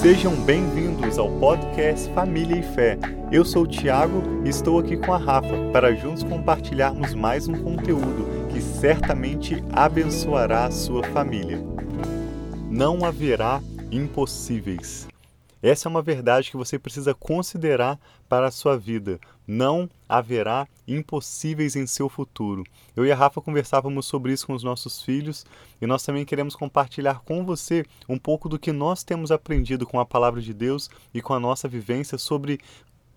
Sejam bem-vindos ao podcast Família e Fé. Eu sou o Tiago e estou aqui com a Rafa para juntos compartilharmos mais um conteúdo que certamente abençoará a sua família. Não haverá impossíveis. Essa é uma verdade que você precisa considerar para a sua vida. Não haverá impossíveis em seu futuro. Eu e a Rafa conversávamos sobre isso com os nossos filhos e nós também queremos compartilhar com você um pouco do que nós temos aprendido com a palavra de Deus e com a nossa vivência sobre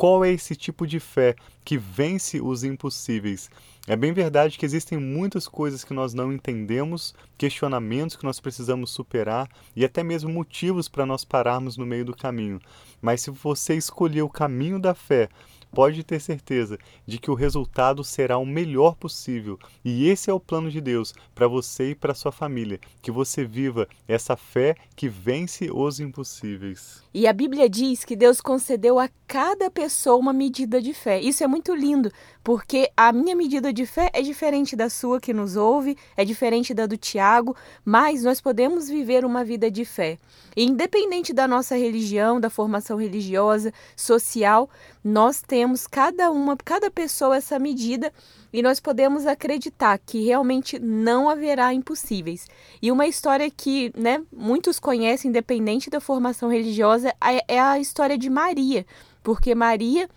qual é esse tipo de fé que vence os impossíveis? É bem verdade que existem muitas coisas que nós não entendemos, questionamentos que nós precisamos superar e até mesmo motivos para nós pararmos no meio do caminho. Mas se você escolher o caminho da fé, pode ter certeza de que o resultado será o melhor possível. E esse é o plano de Deus para você e para sua família, que você viva essa fé que vence os impossíveis. E a Bíblia diz que Deus concedeu a cada pessoa uma medida de fé. Isso é muito lindo, porque a minha medida de fé é diferente da sua que nos ouve, é diferente da do Tiago, mas nós podemos viver uma vida de fé. E independente da nossa religião, da formação religiosa, social, nós temos cada uma, cada pessoa essa medida e nós podemos acreditar que realmente não haverá impossíveis. E uma história que, né, muitos conhecem, independente da formação religiosa, é, é a história de Maria, porque Maria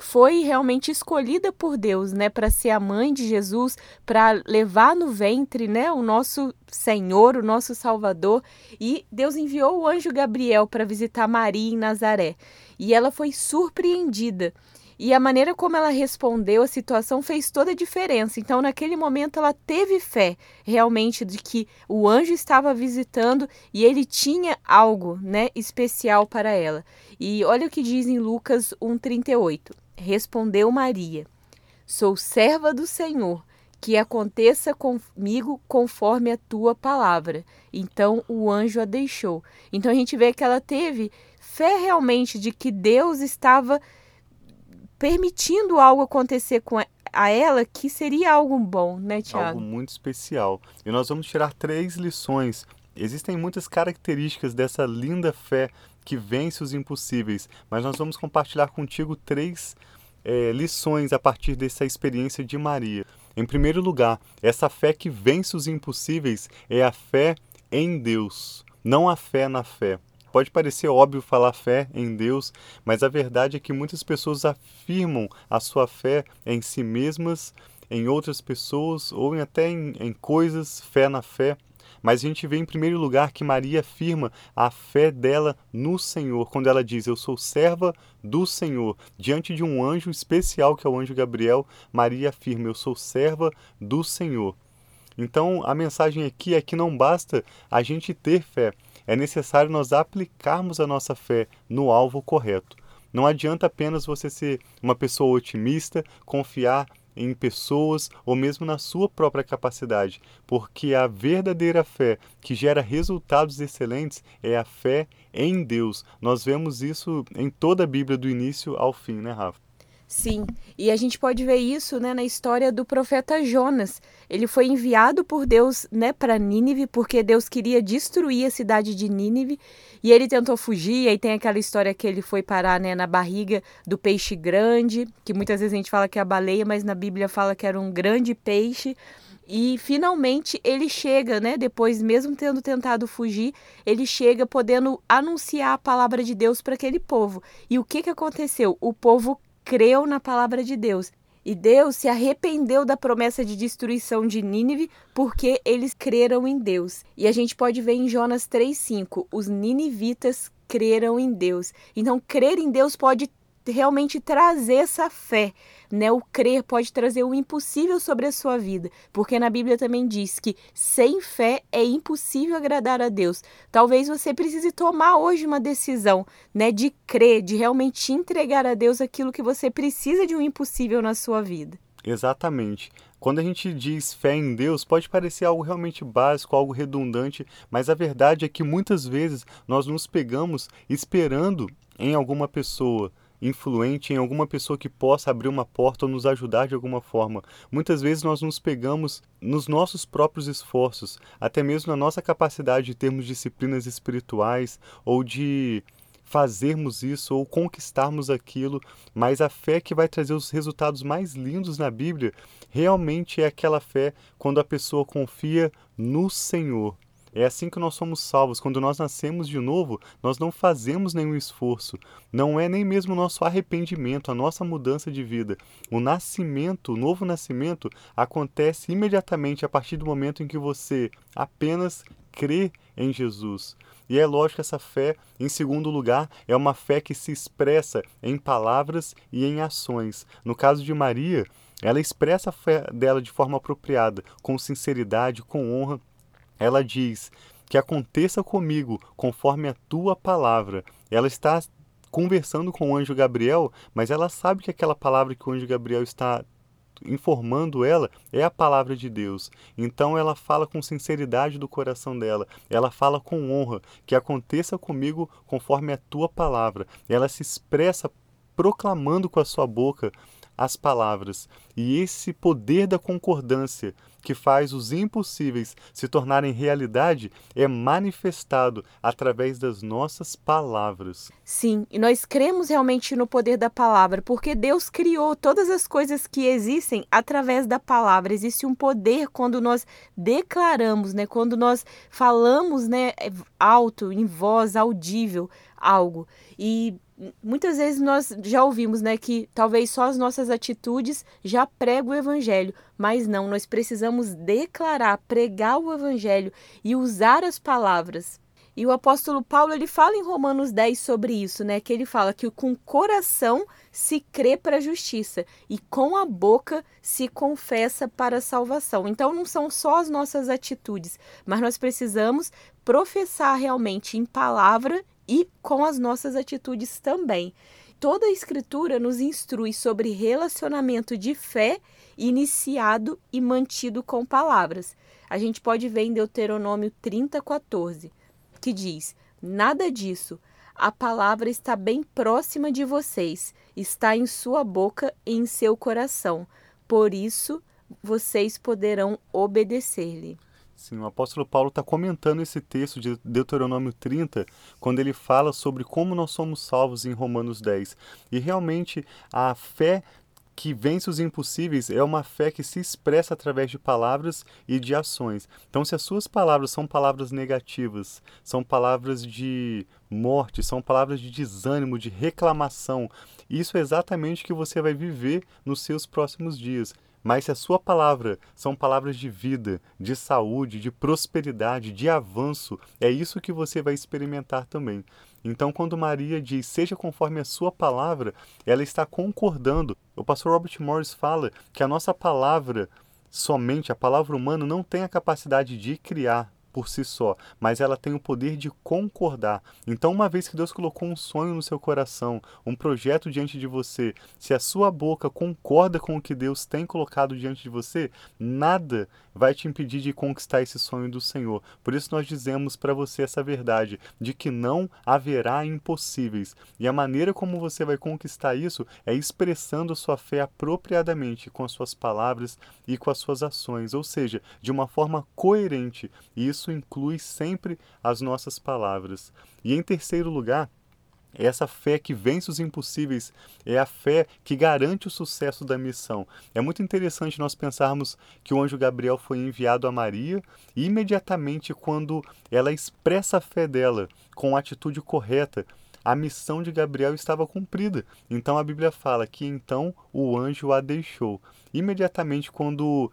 foi realmente escolhida por Deus, né, para ser a mãe de Jesus, para levar no ventre, né, o nosso Senhor, o nosso Salvador, e Deus enviou o anjo Gabriel para visitar Maria em Nazaré. E ela foi surpreendida. E a maneira como ela respondeu a situação fez toda a diferença. Então, naquele momento, ela teve fé realmente de que o anjo estava visitando e ele tinha algo né, especial para ela. E olha o que diz em Lucas 1,38. Respondeu Maria: Sou serva do Senhor, que aconteça comigo conforme a tua palavra. Então o anjo a deixou. Então a gente vê que ela teve fé realmente de que Deus estava permitindo algo acontecer com a ela que seria algo bom, né, Tiago? Algo muito especial. E nós vamos tirar três lições. Existem muitas características dessa linda fé que vence os impossíveis, mas nós vamos compartilhar contigo três é, lições a partir dessa experiência de Maria. Em primeiro lugar, essa fé que vence os impossíveis é a fé em Deus, não a fé na fé. Pode parecer óbvio falar fé em Deus, mas a verdade é que muitas pessoas afirmam a sua fé em si mesmas, em outras pessoas ou até em, em coisas, fé na fé. Mas a gente vê em primeiro lugar que Maria afirma a fé dela no Senhor, quando ela diz: Eu sou serva do Senhor. Diante de um anjo especial, que é o anjo Gabriel, Maria afirma: Eu sou serva do Senhor. Então a mensagem aqui é que não basta a gente ter fé, é necessário nós aplicarmos a nossa fé no alvo correto. Não adianta apenas você ser uma pessoa otimista, confiar em pessoas ou mesmo na sua própria capacidade, porque a verdadeira fé que gera resultados excelentes é a fé em Deus. Nós vemos isso em toda a Bíblia do início ao fim, né, Rafa? Sim, e a gente pode ver isso né, na história do profeta Jonas. Ele foi enviado por Deus né, para Nínive, porque Deus queria destruir a cidade de Nínive, e ele tentou fugir. E aí tem aquela história que ele foi parar né, na barriga do peixe grande, que muitas vezes a gente fala que é a baleia, mas na Bíblia fala que era um grande peixe. E finalmente ele chega, né? Depois, mesmo tendo tentado fugir, ele chega podendo anunciar a palavra de Deus para aquele povo. E o que, que aconteceu? O povo creu na palavra de Deus. E Deus se arrependeu da promessa de destruição de Nínive porque eles creram em Deus. E a gente pode ver em Jonas 3:5, os ninivitas creram em Deus. Então, crer em Deus pode realmente trazer essa fé, né? O crer pode trazer o impossível sobre a sua vida, porque na Bíblia também diz que sem fé é impossível agradar a Deus. Talvez você precise tomar hoje uma decisão, né, de crer, de realmente entregar a Deus aquilo que você precisa de um impossível na sua vida. Exatamente. Quando a gente diz fé em Deus, pode parecer algo realmente básico, algo redundante, mas a verdade é que muitas vezes nós nos pegamos esperando em alguma pessoa, influente em alguma pessoa que possa abrir uma porta ou nos ajudar de alguma forma. Muitas vezes nós nos pegamos nos nossos próprios esforços, até mesmo na nossa capacidade de termos disciplinas espirituais ou de fazermos isso ou conquistarmos aquilo, mas a fé que vai trazer os resultados mais lindos na Bíblia realmente é aquela fé quando a pessoa confia no Senhor. É assim que nós somos salvos. Quando nós nascemos de novo, nós não fazemos nenhum esforço. Não é nem mesmo o nosso arrependimento, a nossa mudança de vida. O nascimento, o novo nascimento, acontece imediatamente a partir do momento em que você apenas crê em Jesus. E é lógico que essa fé, em segundo lugar, é uma fé que se expressa em palavras e em ações. No caso de Maria, ela expressa a fé dela de forma apropriada, com sinceridade, com honra. Ela diz: Que aconteça comigo conforme a tua palavra. Ela está conversando com o anjo Gabriel, mas ela sabe que aquela palavra que o anjo Gabriel está informando ela é a palavra de Deus. Então ela fala com sinceridade do coração dela, ela fala com honra, que aconteça comigo conforme a tua palavra. Ela se expressa proclamando com a sua boca as palavras. E esse poder da concordância que faz os impossíveis se tornarem realidade é manifestado através das nossas palavras. Sim, e nós cremos realmente no poder da palavra, porque Deus criou todas as coisas que existem através da palavra. Existe um poder quando nós declaramos, né, quando nós falamos, né, alto, em voz audível algo. E muitas vezes nós já ouvimos, né, que talvez só as nossas atitudes já pregam o evangelho, mas não, nós precisamos declarar, pregar o evangelho e usar as palavras. E o apóstolo Paulo, ele fala em Romanos 10 sobre isso, né, que ele fala que com o coração se crê para a justiça e com a boca se confessa para a salvação. Então não são só as nossas atitudes, mas nós precisamos professar realmente em palavra e com as nossas atitudes também. Toda a Escritura nos instrui sobre relacionamento de fé iniciado e mantido com palavras. A gente pode ver em Deuteronômio 30, 14, que diz: Nada disso. A palavra está bem próxima de vocês, está em sua boca e em seu coração. Por isso, vocês poderão obedecer-lhe. Sim, o apóstolo Paulo está comentando esse texto de Deuteronômio 30, quando ele fala sobre como nós somos salvos em Romanos 10. E realmente a fé que vence os impossíveis é uma fé que se expressa através de palavras e de ações. Então, se as suas palavras são palavras negativas, são palavras de morte, são palavras de desânimo, de reclamação, isso é exatamente o que você vai viver nos seus próximos dias. Mas se a sua palavra são palavras de vida, de saúde, de prosperidade, de avanço, é isso que você vai experimentar também. Então, quando Maria diz, seja conforme a sua palavra, ela está concordando. O pastor Robert Morris fala que a nossa palavra, somente a palavra humana, não tem a capacidade de criar, por si só, mas ela tem o poder de concordar. Então, uma vez que Deus colocou um sonho no seu coração, um projeto diante de você, se a sua boca concorda com o que Deus tem colocado diante de você, nada vai te impedir de conquistar esse sonho do Senhor. Por isso nós dizemos para você essa verdade de que não haverá impossíveis. E a maneira como você vai conquistar isso é expressando a sua fé apropriadamente com as suas palavras e com as suas ações, ou seja, de uma forma coerente. E isso isso inclui sempre as nossas palavras. E em terceiro lugar, essa fé que vence os impossíveis é a fé que garante o sucesso da missão. É muito interessante nós pensarmos que o anjo Gabriel foi enviado a Maria e imediatamente quando ela expressa a fé dela com a atitude correta, a missão de Gabriel estava cumprida. Então a Bíblia fala que então o anjo a deixou. Imediatamente quando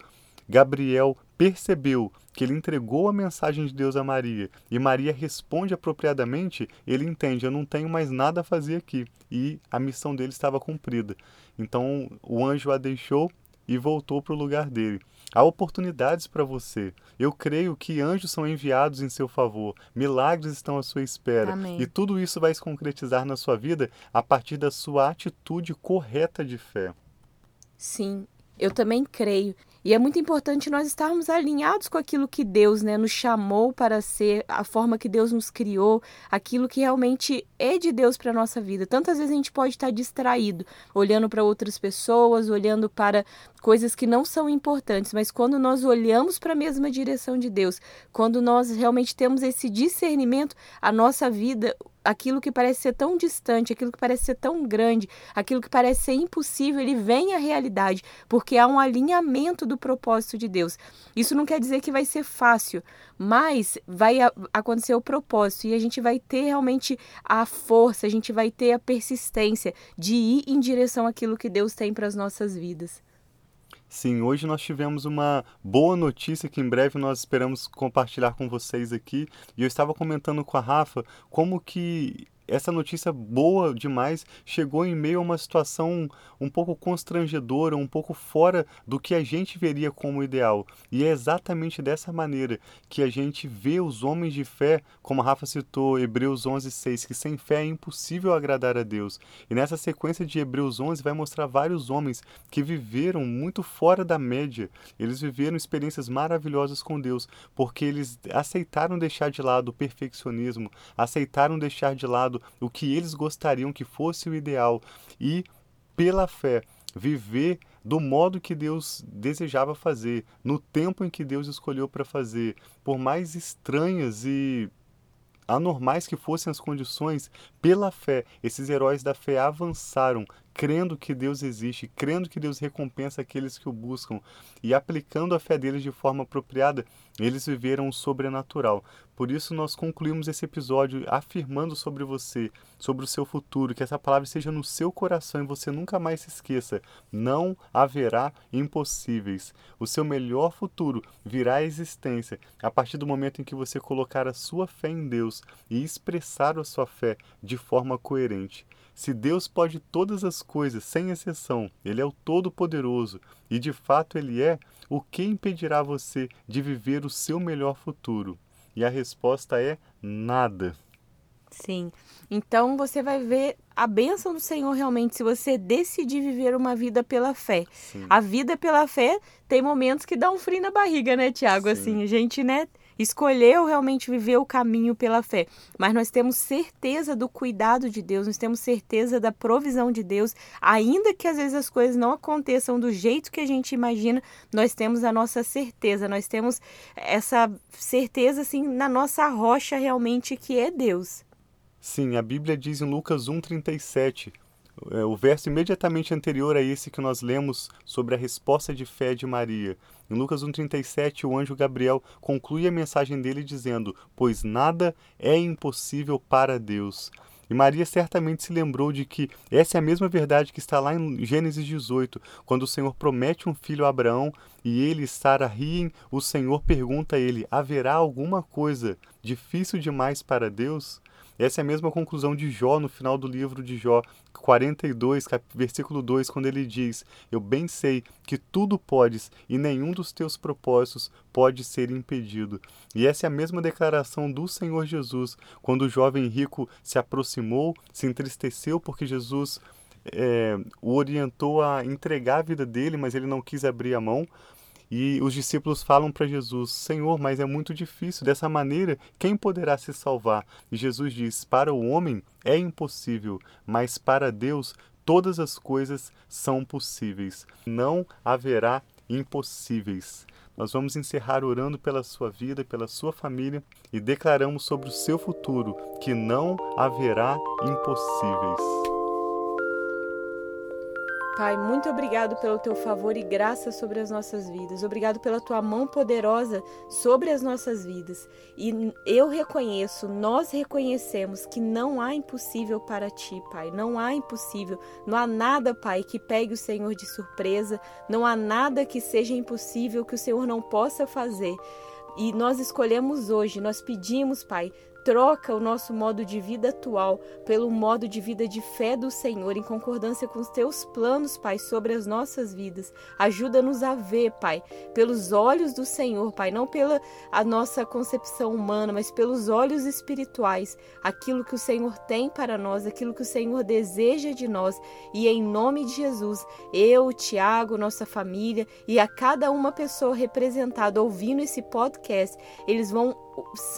Gabriel percebeu que ele entregou a mensagem de Deus a Maria e Maria responde apropriadamente, ele entende: eu não tenho mais nada a fazer aqui. E a missão dele estava cumprida. Então o anjo a deixou e voltou para o lugar dele. Há oportunidades para você. Eu creio que anjos são enviados em seu favor, milagres estão à sua espera. Amém. E tudo isso vai se concretizar na sua vida a partir da sua atitude correta de fé. Sim, Eu também creio. E é muito importante nós estarmos alinhados com aquilo que Deus né, nos chamou para ser, a forma que Deus nos criou, aquilo que realmente é de Deus para a nossa vida. Tantas vezes a gente pode estar distraído, olhando para outras pessoas, olhando para coisas que não são importantes, mas quando nós olhamos para a mesma direção de Deus, quando nós realmente temos esse discernimento, a nossa vida, aquilo que parece ser tão distante, aquilo que parece ser tão grande, aquilo que parece ser impossível, ele vem à realidade, porque há um alinhamento do propósito de Deus. Isso não quer dizer que vai ser fácil, mas vai acontecer o propósito e a gente vai ter realmente a força, a gente vai ter a persistência de ir em direção àquilo que Deus tem para as nossas vidas. Sim, hoje nós tivemos uma boa notícia que em breve nós esperamos compartilhar com vocês aqui. E eu estava comentando com a Rafa como que essa notícia boa demais chegou em meio a uma situação um pouco constrangedora, um pouco fora do que a gente veria como ideal. E é exatamente dessa maneira que a gente vê os homens de fé, como a Rafa citou, Hebreus 11:6, que sem fé é impossível agradar a Deus. E nessa sequência de Hebreus 11 vai mostrar vários homens que viveram muito fora da média. Eles viveram experiências maravilhosas com Deus, porque eles aceitaram deixar de lado o perfeccionismo, aceitaram deixar de lado o que eles gostariam que fosse o ideal e, pela fé, viver do modo que Deus desejava fazer, no tempo em que Deus escolheu para fazer, por mais estranhas e anormais que fossem as condições, pela fé, esses heróis da fé avançaram, crendo que Deus existe, crendo que Deus recompensa aqueles que o buscam e aplicando a fé deles de forma apropriada, eles viveram o sobrenatural. Por isso nós concluímos esse episódio afirmando sobre você, sobre o seu futuro, que essa palavra seja no seu coração e você nunca mais se esqueça. Não haverá impossíveis. O seu melhor futuro virá à existência a partir do momento em que você colocar a sua fé em Deus e expressar a sua fé de forma coerente. Se Deus pode todas as coisas, sem exceção, Ele é o Todo-Poderoso e de fato Ele é, o que impedirá você de viver o seu melhor futuro? E a resposta é nada. Sim. Então você vai ver a bênção do Senhor realmente se você decidir viver uma vida pela fé. Sim. A vida pela fé tem momentos que dá um frio na barriga, né, Tiago? Assim, a gente, né, escolheu realmente viver o caminho pela fé. Mas nós temos certeza do cuidado de Deus, nós temos certeza da provisão de Deus, ainda que às vezes as coisas não aconteçam do jeito que a gente imagina, nós temos a nossa certeza, nós temos essa certeza assim na nossa rocha realmente que é Deus. Sim, a Bíblia diz em Lucas 1:37, é, o verso imediatamente anterior a esse que nós lemos sobre a resposta de fé de Maria. Em Lucas 1,37, o anjo Gabriel conclui a mensagem dele dizendo: Pois nada é impossível para Deus. E Maria certamente se lembrou de que essa é a mesma verdade que está lá em Gênesis 18, quando o Senhor promete um filho a Abraão e ele e Sara riem, o Senhor pergunta a ele: haverá alguma coisa difícil demais para Deus? Essa é a mesma conclusão de Jó no final do livro de Jó 42, versículo 2, quando ele diz: Eu bem sei que tudo podes e nenhum dos teus propósitos pode ser impedido. E essa é a mesma declaração do Senhor Jesus, quando o jovem rico se aproximou, se entristeceu porque Jesus é, o orientou a entregar a vida dele, mas ele não quis abrir a mão. E os discípulos falam para Jesus: Senhor, mas é muito difícil. Dessa maneira, quem poderá se salvar? E Jesus diz: Para o homem é impossível, mas para Deus todas as coisas são possíveis. Não haverá impossíveis. Nós vamos encerrar orando pela sua vida, pela sua família e declaramos sobre o seu futuro que não haverá impossíveis. Pai, muito obrigado pelo teu favor e graça sobre as nossas vidas. Obrigado pela tua mão poderosa sobre as nossas vidas. E eu reconheço, nós reconhecemos que não há impossível para ti, Pai. Não há impossível. Não há nada, Pai, que pegue o Senhor de surpresa. Não há nada que seja impossível que o Senhor não possa fazer. E nós escolhemos hoje, nós pedimos, Pai, troca o nosso modo de vida atual pelo modo de vida de fé do Senhor, em concordância com os teus planos, Pai, sobre as nossas vidas. Ajuda-nos a ver, Pai, pelos olhos do Senhor, Pai, não pela a nossa concepção humana, mas pelos olhos espirituais, aquilo que o Senhor tem para nós, aquilo que o Senhor deseja de nós. E em nome de Jesus, eu, Tiago, nossa família e a cada uma pessoa representada ouvindo esse podcast, eles vão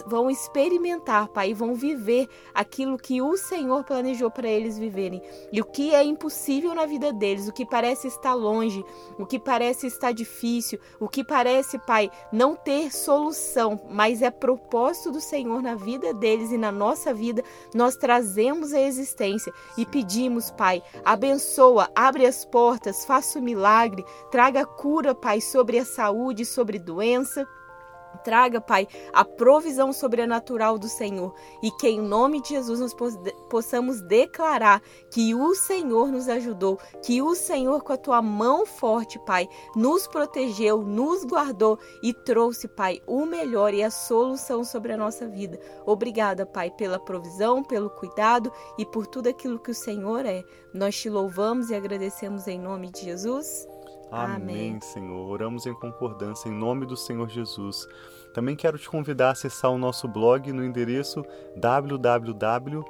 vão experimentar, Pai, e vão viver aquilo que o Senhor planejou para eles viverem. E o que é impossível na vida deles, o que parece estar longe, o que parece estar difícil, o que parece, Pai, não ter solução, mas é propósito do Senhor na vida deles e na nossa vida, nós trazemos a existência e pedimos, Pai, abençoa, abre as portas, faça o milagre, traga cura, Pai, sobre a saúde, sobre doença. Traga, Pai, a provisão sobrenatural do Senhor e que em nome de Jesus nós possamos declarar que o Senhor nos ajudou, que o Senhor com a tua mão forte, Pai, nos protegeu, nos guardou e trouxe, Pai, o melhor e a solução sobre a nossa vida. Obrigada, Pai, pela provisão, pelo cuidado e por tudo aquilo que o Senhor é. Nós te louvamos e agradecemos em nome de Jesus. Amém, Senhor. Oramos em concordância em nome do Senhor Jesus. Também quero te convidar a acessar o nosso blog no endereço www.duzzi.net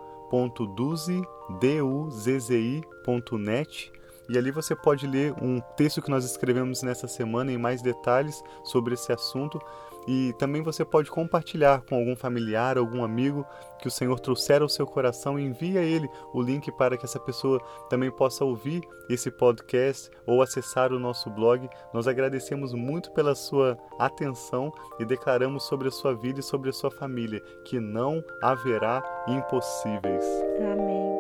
e ali você pode ler um texto que nós escrevemos nessa semana em mais detalhes sobre esse assunto e também você pode compartilhar com algum familiar, algum amigo que o Senhor trouxer ao seu coração e envia a ele o link para que essa pessoa também possa ouvir esse podcast ou acessar o nosso blog. Nós agradecemos muito pela sua atenção e declaramos sobre a sua vida e sobre a sua família que não haverá impossíveis. Amém.